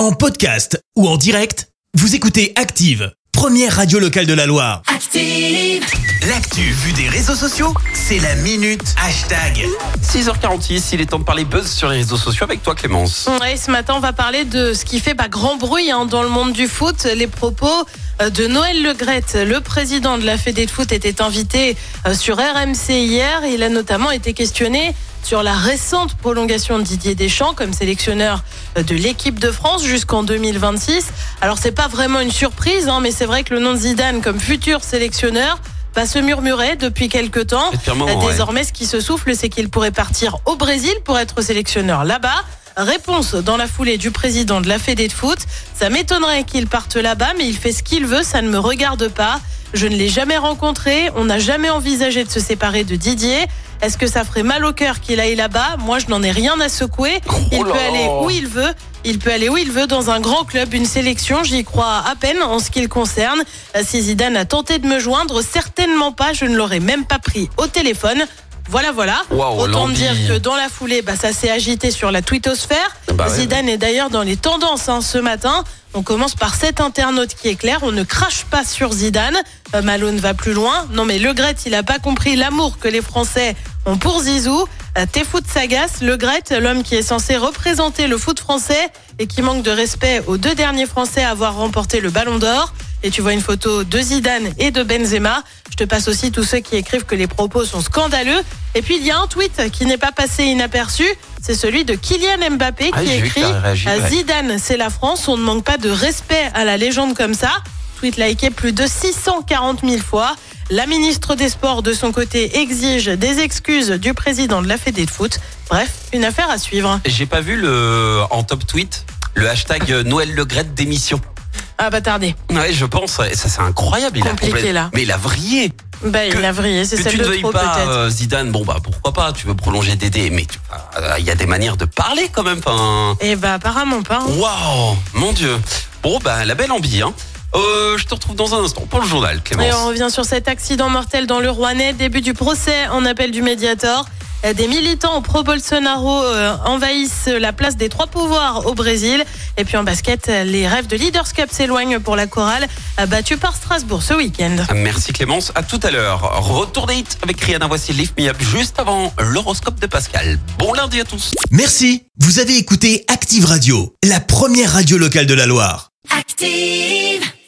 En podcast ou en direct, vous écoutez Active, première radio locale de la Loire. Active. L'actu vue des réseaux sociaux, c'est la minute hashtag. 6h46, il est temps de parler buzz sur les réseaux sociaux avec toi Clémence. Ouais, ce matin, on va parler de ce qui fait bah, grand bruit hein, dans le monde du foot, les propos de Noël Legrette. Le président de la Fédé de foot était invité euh, sur RMC hier. Il a notamment été questionné sur la récente prolongation de Didier Deschamps comme sélectionneur euh, de l'équipe de France jusqu'en 2026. Alors c'est pas vraiment une surprise, hein, mais c'est vrai que le nom de Zidane comme futur sélectionneur va se murmurer depuis quelques temps. Ouais. Désormais, ce qui se souffle, c'est qu'il pourrait partir au Brésil pour être sélectionneur là-bas. Réponse dans la foulée du président de la Fédé de foot. Ça m'étonnerait qu'il parte là-bas, mais il fait ce qu'il veut, ça ne me regarde pas. Je ne l'ai jamais rencontré, on n'a jamais envisagé de se séparer de Didier. Est-ce que ça ferait mal au cœur qu'il aille là-bas? Moi, je n'en ai rien à secouer. Il Oh là peut aller où il veut. Il peut aller où il veut dans un grand club, une sélection. J'y crois à peine en ce qui le concerne. Euh, Si Zidane a tenté de me joindre, certainement pas. Je ne l'aurais même pas pris au téléphone. Voilà, voilà. Autant dire que dans la foulée, bah, ça s'est agité sur la twittosphère. Bah ouais, Zidane est d'ailleurs dans les tendances hein, ce matin. On commence par cet internaute qui est clair. On ne crache pas sur Zidane. Euh, Malone va plus loin. Non mais Le Gret, il a pas compris l'amour que les Français ont pour Zizou. Euh, T'es foot sagace. Le Gret, l'homme qui est censé représenter le foot français et qui manque de respect aux deux derniers Français à avoir remporté le Ballon d'Or. Et tu vois une photo de Zidane et de Benzema. Je te passe aussi tous ceux qui écrivent que les propos sont scandaleux. Et puis il y a un tweet qui n'est pas passé inaperçu. C'est celui de Kylian Mbappé Ah, qui écrit réagi. Zidane, c'est la France. On ne manque pas de respect à la légende comme ça. Tweet liké plus de 640 000 fois. La ministre des Sports, de son côté, exige des excuses du président de la Fédé de foot. Bref, une affaire à suivre. J'ai pas vu le en top tweet le hashtag Noël Legrette démission. Ah bah tardé. Ouais, je pense. Ça c'est incroyable. Il Compliqué, a complète- là. Mais il a vrillé. Bah, il a vrillé, c'est celle tu de veuilles trop pas euh, Zidane, bon bah pourquoi pas. Tu veux prolonger Dédé, mais euh, il y a des manières de parler quand même. Et bah apparemment pas. hein. waouh, mon dieu. Bon bah la belle ambiance. Hein. Euh, je te retrouve dans un instant pour le journal, Et on Clémence. revient sur cet accident mortel dans le Rouennais, début du procès en appel du médiator. Euh, Des militants pro-Bolsonaro euh, envahissent la place des trois pouvoirs au Brésil. Et puis en basket, les rêves de Leaders Cup s'éloignent pour la chorale, euh, battue par Strasbourg ce week-end. Merci Clémence, à tout à l'heure. Retour des hits avec Rihanna, voici Lift Me Up juste avant l'horoscope de Pascal. Bon lundi à tous. Merci, vous avez écouté Active Radio, la première radio locale de la Loire. Active.